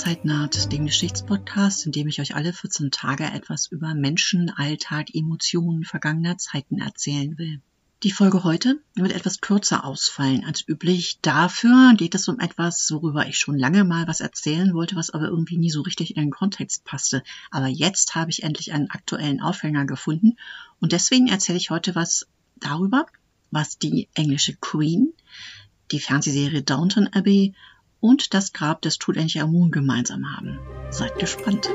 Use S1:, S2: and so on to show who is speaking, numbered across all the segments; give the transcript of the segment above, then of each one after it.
S1: Zeit naht, dem Geschichtspodcast, in dem ich euch alle 14 Tage etwas über Menschen, Alltag, Emotionen vergangener Zeiten erzählen will. Die Folge heute wird etwas kürzer ausfallen als üblich. Dafür geht es um etwas, worüber ich schon lange mal was erzählen wollte, was aber irgendwie nie so richtig in den Kontext passte. Aber jetzt habe ich endlich einen aktuellen Aufhänger gefunden und deswegen erzähle ich heute was darüber, was die englische Queen, die Fernsehserie Downton Abbey und das Grab des Tutanchamun gemeinsam haben. Seid gespannt.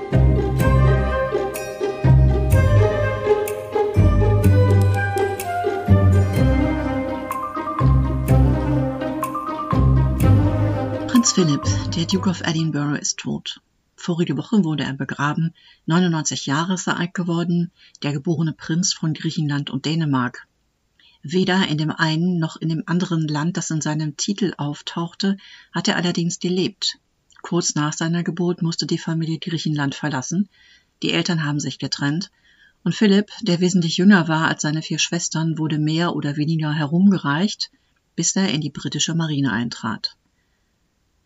S1: Prinz Philipp, der Duke of Edinburgh, ist tot. Vorige Woche wurde er begraben, 99 Jahre ist er alt geworden, der geborene Prinz von Griechenland und Dänemark. Weder in dem einen noch in dem anderen Land, das in seinem Titel auftauchte, hat er allerdings gelebt. Kurz nach seiner Geburt musste die Familie Griechenland verlassen, die Eltern haben sich getrennt, und Philipp, der wesentlich jünger war als seine vier Schwestern, wurde mehr oder weniger herumgereicht, bis er in die britische Marine eintrat.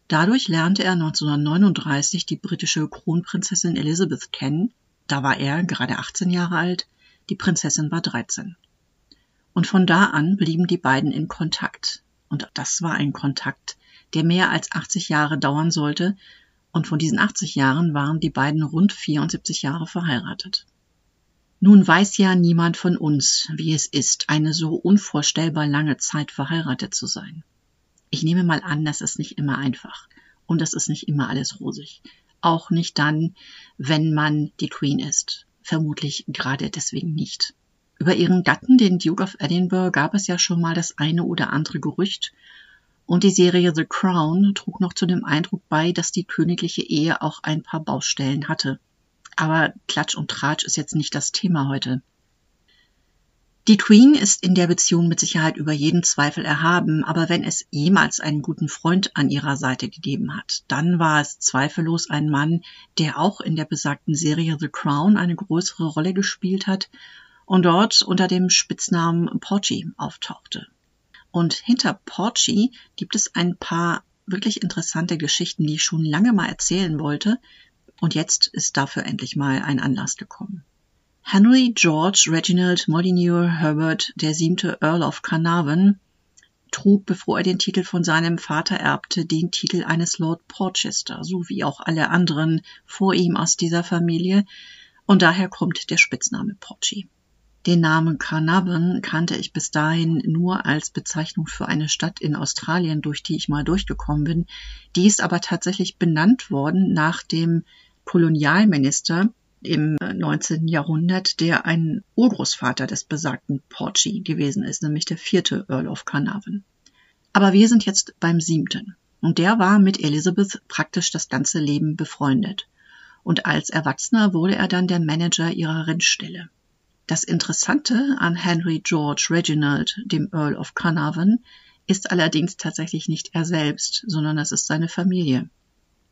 S1: Dadurch lernte er 1939 die britische Kronprinzessin Elizabeth kennen, da war er gerade 18 Jahre alt, die Prinzessin war 13. Und von da an blieben die beiden in Kontakt. Und das war ein Kontakt, der mehr als 80 Jahre dauern sollte, und von diesen 80 Jahren waren die beiden rund 74 Jahre verheiratet. Nun weiß ja niemand von uns, wie es ist, eine so unvorstellbar lange Zeit verheiratet zu sein. Ich nehme mal an, das ist nicht immer einfach und das ist nicht immer alles rosig. Auch nicht dann, wenn man die Queen ist. Vermutlich gerade deswegen nicht. Über ihren Gatten, den Duke of Edinburgh, gab es ja schon mal das eine oder andere Gerücht, und die Serie The Crown trug noch zu dem Eindruck bei, dass die königliche Ehe auch ein paar Baustellen hatte. Aber Klatsch und Tratsch ist jetzt nicht das Thema heute. Die Queen ist in der Beziehung mit Sicherheit über jeden Zweifel erhaben, aber wenn es jemals einen guten Freund an ihrer Seite gegeben hat, dann war es zweifellos ein Mann, der auch in der besagten Serie The Crown eine größere Rolle gespielt hat und dort unter dem Spitznamen Porgy auftauchte. Und hinter Porgy gibt es ein paar wirklich interessante Geschichten, die ich schon lange mal erzählen wollte, und jetzt ist dafür endlich mal ein Anlass gekommen. Henry George Reginald Molyneux Herbert, der siebte Earl of Carnarvon, trug, bevor er den Titel von seinem Vater erbte, den Titel eines Lord Porchester, so wie auch alle anderen vor ihm aus dieser Familie, und daher kommt der Spitzname Porchy. Den Namen Carnarvon kannte ich bis dahin nur als Bezeichnung für eine Stadt in Australien, durch die ich mal durchgekommen bin. Die ist aber tatsächlich benannt worden nach dem Kolonialminister im 19. Jahrhundert, der ein Urgroßvater des besagten Porchy gewesen ist, nämlich der vierte Earl of Carnarvon. Aber wir sind jetzt beim siebten. Und der war mit Elizabeth praktisch das ganze Leben befreundet. Und als Erwachsener wurde er dann der Manager ihrer Rennstelle. Das Interessante an Henry George Reginald, dem Earl of Carnarvon, ist allerdings tatsächlich nicht er selbst, sondern es ist seine Familie.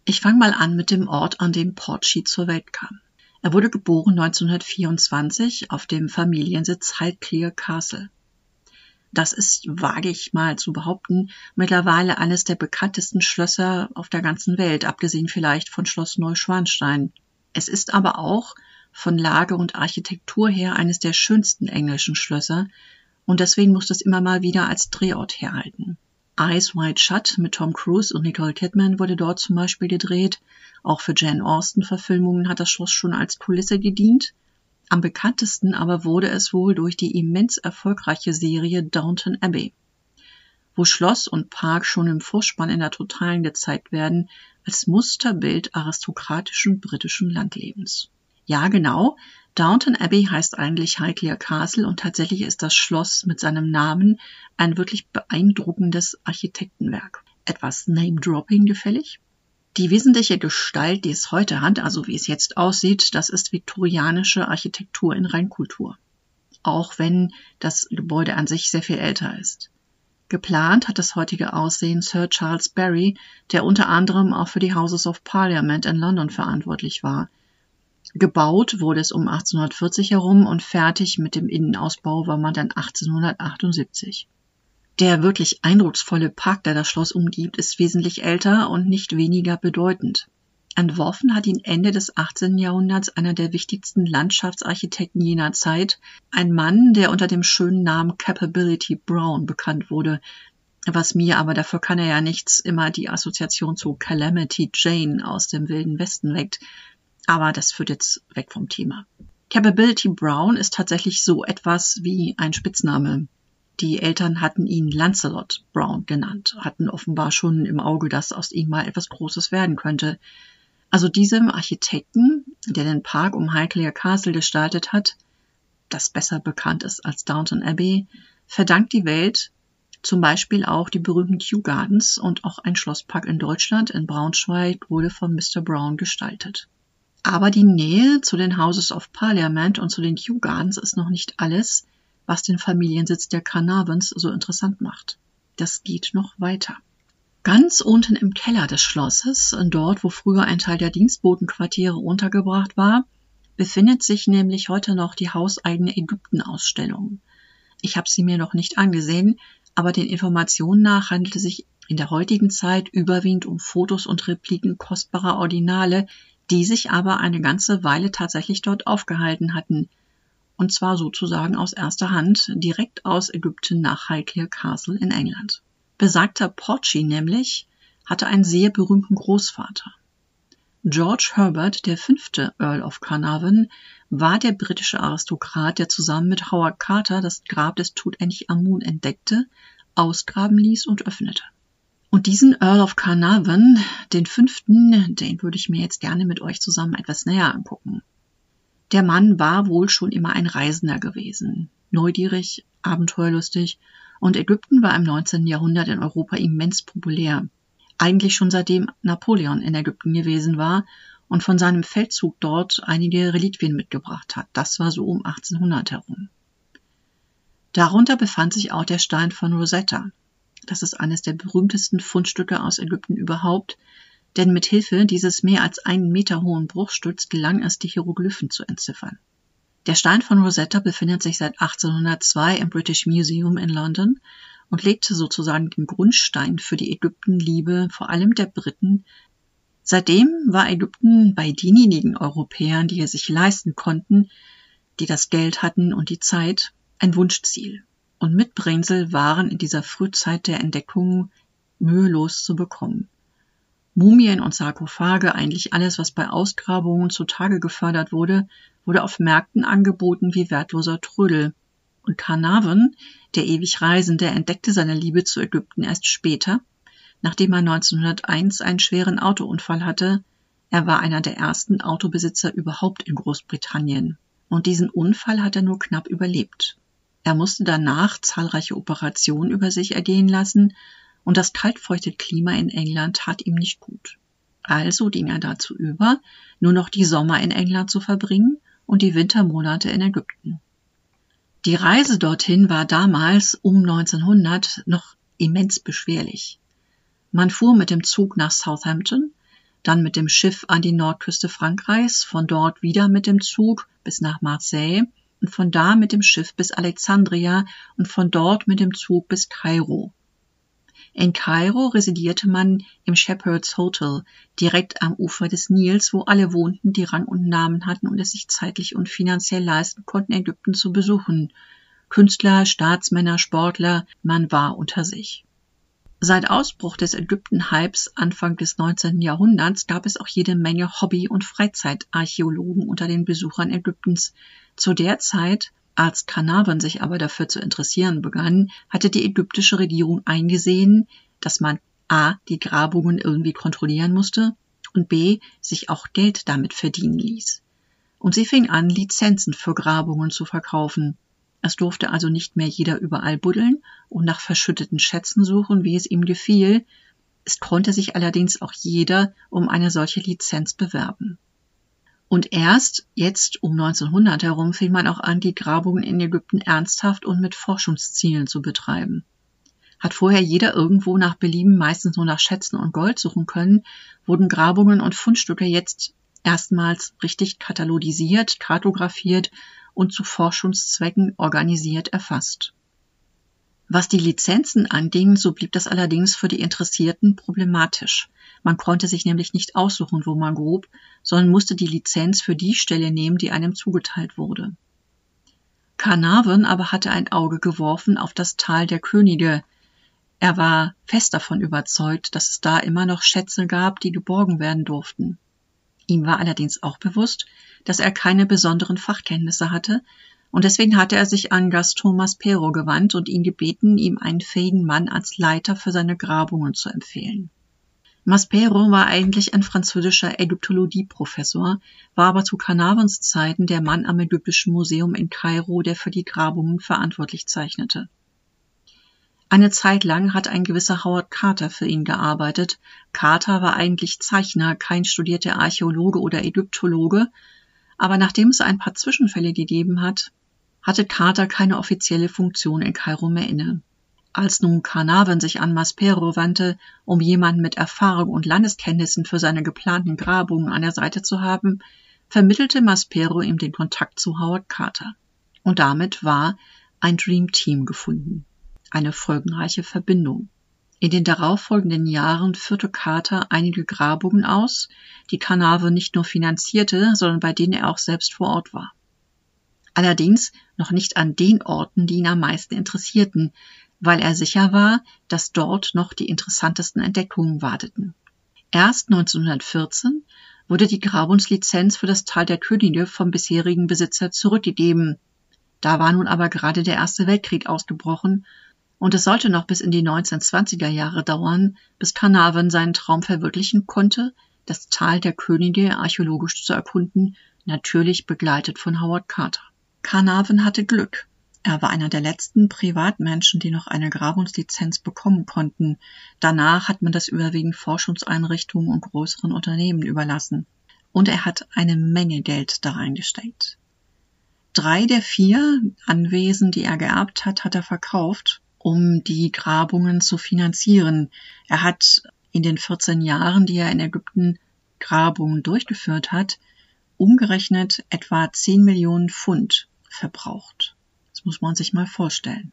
S1: Ich fange mal an mit dem Ort, an dem Porchy zur Welt kam. Er wurde geboren 1924 auf dem Familiensitz Highclere Castle. Das ist, wage ich mal zu behaupten, mittlerweile eines der bekanntesten Schlösser auf der ganzen Welt, abgesehen vielleicht von Schloss Neuschwanstein. Es ist aber auch von Lage und Architektur her eines der schönsten englischen Schlösser und deswegen muss das immer mal wieder als Drehort herhalten. Eyes Wide Shut mit Tom Cruise und Nicole Kidman wurde dort zum Beispiel gedreht. Auch für Jane Austen-Verfilmungen hat das Schloss schon als Kulisse gedient. Am bekanntesten aber wurde es wohl durch die immens erfolgreiche Serie Downton Abbey, wo Schloss und Park schon im Vorspann in der Totalen gezeigt werden als Musterbild aristokratischen britischen Landlebens. Ja, genau. Downton Abbey heißt eigentlich Highclere Castle und tatsächlich ist das Schloss mit seinem Namen ein wirklich beeindruckendes Architektenwerk. Etwas Name-Dropping gefällig? Die wesentliche Gestalt, die es heute hat, also wie es jetzt aussieht, das ist viktorianische Architektur in Reinkultur. Auch wenn das Gebäude an sich sehr viel älter ist. Geplant hat das heutige Aussehen Sir Charles Barry, der unter anderem auch für die Houses of Parliament in London verantwortlich war. Gebaut wurde es um 1840 herum und fertig mit dem Innenausbau war man dann 1878. Der wirklich eindrucksvolle Park, der das Schloss umgibt, ist wesentlich älter und nicht weniger bedeutend. Entworfen hat ihn Ende des 18. Jahrhunderts einer der wichtigsten Landschaftsarchitekten jener Zeit, ein Mann, der unter dem schönen Namen Capability Brown bekannt wurde, was mir, aber dafür kann er ja nichts, immer die Assoziation zu Calamity Jane aus dem Wilden Westen weckt. Aber das führt jetzt weg vom Thema. Capability Brown ist tatsächlich so etwas wie ein Spitzname. Die Eltern hatten ihn Lancelot Brown genannt, hatten offenbar schon im Auge, dass aus ihm mal etwas Großes werden könnte. Also diesem Architekten, der den Park um Highclere Castle gestaltet hat, das besser bekannt ist als Downton Abbey, verdankt die Welt zum Beispiel auch die berühmten Kew Gardens und auch ein Schlosspark in Deutschland in Braunschweig wurde von Mr. Brown gestaltet. Aber die Nähe zu den Houses of Parliament und zu den Kew Gardens ist noch nicht alles, was den Familiensitz der Carnarvons so interessant macht. Das geht noch weiter. Ganz unten im Keller des Schlosses, dort wo früher ein Teil der Dienstbotenquartiere untergebracht war, befindet sich nämlich heute noch die hauseigene Ägypten-Ausstellung. Ich habe sie mir noch nicht angesehen, aber den Informationen nach handelt es sich in der heutigen Zeit überwiegend um Fotos und Repliken kostbarer Ordinale, die sich aber eine ganze Weile tatsächlich dort aufgehalten hatten, und zwar sozusagen aus erster Hand, direkt aus Ägypten nach Highclere Castle in England. Besagter Porci nämlich hatte einen sehr berühmten Großvater. George Herbert, der fünfte Earl of Carnarvon, war der britische Aristokrat, der zusammen mit Howard Carter das Grab des Tutanchamun entdeckte, ausgraben ließ und öffnete. Und diesen Earl of Carnarvon, den fünften, den würde ich mir jetzt gerne mit euch zusammen etwas näher angucken. Der Mann war wohl schon immer ein Reisender gewesen, neugierig, abenteuerlustig und Ägypten war im 19. Jahrhundert in Europa immens populär. Eigentlich schon seitdem Napoleon in Ägypten gewesen war und von seinem Feldzug dort einige Reliquien mitgebracht hat. Das war so um 1800 herum. Darunter befand sich auch der Stein von Rosetta. Das ist eines der berühmtesten Fundstücke aus Ägypten überhaupt, denn mit Hilfe dieses mehr als einen Meter hohen Bruchstücks gelang es, die Hieroglyphen zu entziffern. Der Stein von Rosetta befindet sich seit 1802 im British Museum in London und legte sozusagen den Grundstein für die Ägyptenliebe vor allem der Briten. Seitdem war Ägypten bei denjenigen Europäern, die es sich leisten konnten, die das Geld hatten und die Zeit, ein Wunschziel. Und Mitbringsel waren in dieser Frühzeit der Entdeckung mühelos zu bekommen. Mumien und Sarkophage, eigentlich alles, was bei Ausgrabungen zutage gefördert wurde, wurde auf Märkten angeboten wie wertloser Trödel. Und Carnarvon, der ewig Reisende, entdeckte seine Liebe zu Ägypten erst später, nachdem er 1901 einen schweren Autounfall hatte. Er war einer der ersten Autobesitzer überhaupt in Großbritannien. Und diesen Unfall hat er nur knapp überlebt. Er musste danach zahlreiche Operationen über sich ergehen lassen und das kaltfeuchte Klima in England tat ihm nicht gut. Also ging er dazu über, nur noch die Sommer in England zu verbringen und die Wintermonate in Ägypten. Die Reise dorthin war damals um 1900 noch immens beschwerlich. Man fuhr mit dem Zug nach Southampton, dann mit dem Schiff an die Nordküste Frankreichs, von dort wieder mit dem Zug bis nach Marseille und von da mit dem Schiff bis Alexandria und von dort mit dem Zug bis Kairo. In Kairo residierte man im Shepherd's Hotel, direkt am Ufer des Nils, wo alle wohnten, die Rang und Namen hatten und es sich zeitlich und finanziell leisten konnten, Ägypten zu besuchen. Künstler, Staatsmänner, Sportler, man war unter sich. Seit Ausbruch des Ägypten-Hypes Anfang des 19. Jahrhunderts gab es auch jede Menge Hobby- und Freizeitarchäologen unter den Besuchern Ägyptens. Zu der Zeit als Carnarvon sich aber dafür zu interessieren begann, hatte die ägyptische Regierung eingesehen, dass man a. die Grabungen irgendwie kontrollieren musste und b. sich auch Geld damit verdienen ließ. Und sie fing an, Lizenzen für Grabungen zu verkaufen. Es durfte also nicht mehr jeder überall buddeln und nach verschütteten Schätzen suchen, wie es ihm gefiel. Es konnte sich allerdings auch jeder um eine solche Lizenz bewerben. Und erst jetzt um 1900 herum fing man auch an, die Grabungen in Ägypten ernsthaft und mit Forschungszielen zu betreiben. Hat vorher jeder irgendwo nach Belieben meistens nur nach Schätzen und Gold suchen können, wurden Grabungen und Fundstücke jetzt erstmals richtig katalogisiert, kartografiert und zu Forschungszwecken organisiert erfasst. Was die Lizenzen anging, so blieb das allerdings für die Interessierten problematisch. Man konnte sich nämlich nicht aussuchen, wo man grub, sondern musste die Lizenz für die Stelle nehmen, die einem zugeteilt wurde. Carnarvon aber hatte ein Auge geworfen auf das Tal der Könige. Er war fest davon überzeugt, dass es da immer noch Schätze gab, die geborgen werden durften. Ihm war allerdings auch bewusst, dass er keine besonderen Fachkenntnisse hatte, und deswegen hatte er sich an Gaston Maspero gewandt und ihn gebeten, ihm einen fähigen Mann als Leiter für seine Grabungen zu empfehlen. Maspero war eigentlich ein französischer Ägyptologie-Professor, war aber zu Carnarvons Zeiten der Mann am Ägyptischen Museum in Kairo, der für die Grabungen verantwortlich zeichnete. Eine Zeit lang hat ein gewisser Howard Carter für ihn gearbeitet. Carter war eigentlich Zeichner, kein studierter Archäologe oder Ägyptologe, aber nachdem es ein paar Zwischenfälle gegeben hat, hatte Carter keine offizielle Funktion in Kairo mehr inne. Als nun Carnarvon sich an Maspero wandte, um jemanden mit Erfahrung und Landeskenntnissen für seine geplanten Grabungen an der Seite zu haben, vermittelte Maspero ihm den Kontakt zu Howard Carter. Und damit war ein Dream Team gefunden. Eine folgenreiche Verbindung. In den darauffolgenden Jahren führte Carter einige Grabungen aus, die Carnarvon nicht nur finanzierte, sondern bei denen er auch selbst vor Ort war. Allerdings noch nicht an den Orten, die ihn am meisten interessierten, weil er sicher war, dass dort noch die interessantesten Entdeckungen warteten. Erst 1914 wurde die Grabungslizenz für das Tal der Könige vom bisherigen Besitzer zurückgegeben. Da war nun aber gerade der Erste Weltkrieg ausgebrochen und es sollte noch bis in die 1920er Jahre dauern, bis Carnarvon seinen Traum verwirklichen konnte, das Tal der Könige archäologisch zu erkunden, natürlich begleitet von Howard Carter. Carnarvon hatte Glück. Er war einer der letzten Privatmenschen, die noch eine Grabungslizenz bekommen konnten. Danach hat man das überwiegend Forschungseinrichtungen und größeren Unternehmen überlassen. Und er hat eine Menge Geld da reingesteckt. Drei der vier Anwesen, die er geerbt hat, hat er verkauft um die Grabungen zu finanzieren. Er hat in den 14 Jahren, die er in Ägypten Grabungen durchgeführt hat, umgerechnet etwa 10 Millionen Pfund verbraucht. Das muss man sich mal vorstellen.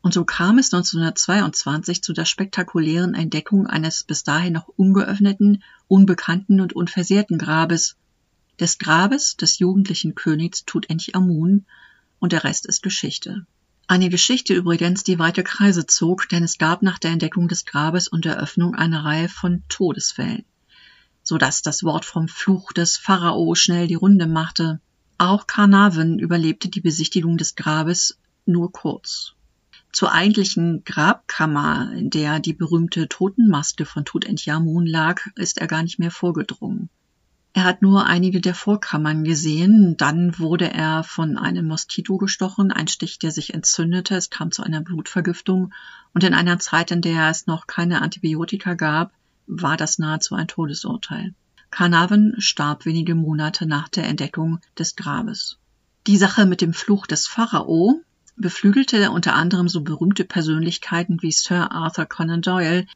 S1: Und so kam es 1922 zu der spektakulären Entdeckung eines bis dahin noch ungeöffneten, unbekannten und unversehrten Grabes, des Grabes des jugendlichen Königs Tutanchamun, und der Rest ist Geschichte. Eine Geschichte übrigens, die weite Kreise zog, denn es gab nach der Entdeckung des Grabes und der Öffnung eine Reihe von Todesfällen, so dass das Wort vom Fluch des Pharao schnell die Runde machte. Auch Carnarvon überlebte die Besichtigung des Grabes nur kurz. Zur eigentlichen Grabkammer, in der die berühmte Totenmaske von Tutanchamun lag, ist er gar nicht mehr vorgedrungen. Er hat nur einige der Vorkammern gesehen. Dann wurde er von einem Moskito gestochen, ein Stich, der sich entzündete. Es kam zu einer Blutvergiftung. Und in einer Zeit, in der es noch keine Antibiotika gab, war das nahezu ein Todesurteil. Carnarvon starb wenige Monate nach der Entdeckung des Grabes. Die Sache mit dem Fluch des Pharao beflügelte unter anderem so berühmte Persönlichkeiten wie Sir Arthur Conan Doyle,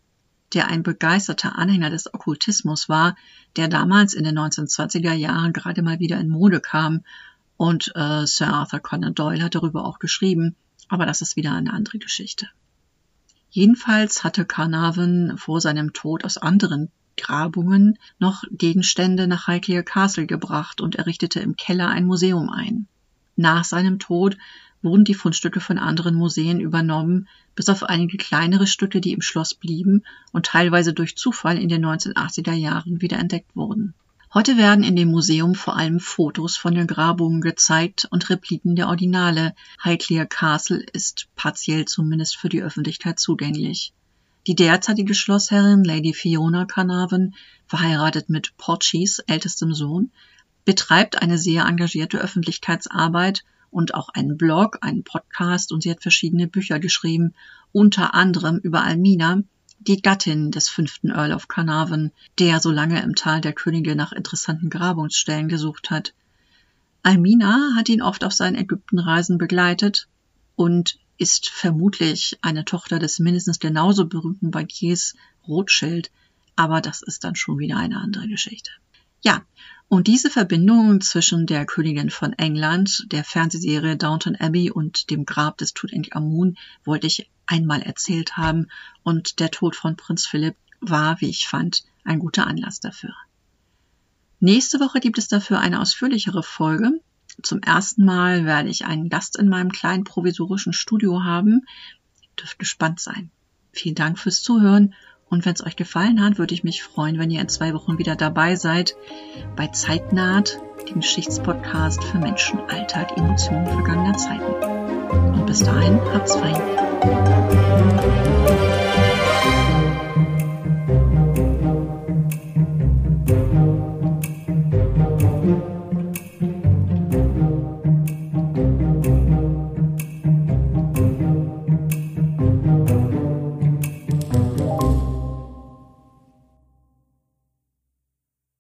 S1: der ein begeisterter Anhänger des Okkultismus war, der damals in den 1920er Jahren gerade mal wieder in Mode kam. Und äh, Sir Arthur Conan Doyle hat darüber auch geschrieben, aber das ist wieder eine andere Geschichte. Jedenfalls hatte Carnarvon vor seinem Tod aus anderen Grabungen noch Gegenstände nach Highclere Castle gebracht und errichtete im Keller ein Museum ein. Nach seinem Tod wurden die Fundstücke von anderen Museen übernommen, bis auf einige kleinere Stücke, die im Schloss blieben und teilweise durch Zufall in den 1980er Jahren wieder entdeckt wurden. Heute werden in dem Museum vor allem Fotos von den Grabungen gezeigt und Repliken der Originale. Highclere Castle ist partiell zumindest für die Öffentlichkeit zugänglich. Die derzeitige Schlossherrin Lady Fiona Carnarvon, verheiratet mit Porchys ältestem Sohn, betreibt eine sehr engagierte Öffentlichkeitsarbeit und auch einen Blog, einen Podcast und sie hat verschiedene Bücher geschrieben, unter anderem über Almina, die Gattin des fünften Earl of Carnarvon, der so lange im Tal der Könige nach interessanten Grabungsstellen gesucht hat. Almina hat ihn oft auf seinen Ägyptenreisen begleitet und ist vermutlich eine Tochter des mindestens genauso berühmten Bankiers Rothschild, aber das ist dann schon wieder eine andere Geschichte. Ja, und diese Verbindung zwischen der Königin von England, der Fernsehserie Downton Abbey und dem Grab des Tutanchamun wollte ich einmal erzählt haben und der Tod von Prinz Philipp war, wie ich fand, ein guter Anlass dafür. Nächste Woche gibt es dafür eine ausführlichere Folge. Zum ersten Mal werde ich einen Gast in meinem kleinen provisorischen Studio haben. Ihr dürft gespannt sein. Vielen Dank fürs Zuhören und wenn es euch gefallen hat, würde ich mich freuen, wenn ihr in zwei Wochen wieder dabei seid bei Zeitnaht, dem Geschichtspodcast für Menschen, Alltag, Emotionen vergangener Zeiten. Und bis dahin, habt's fein.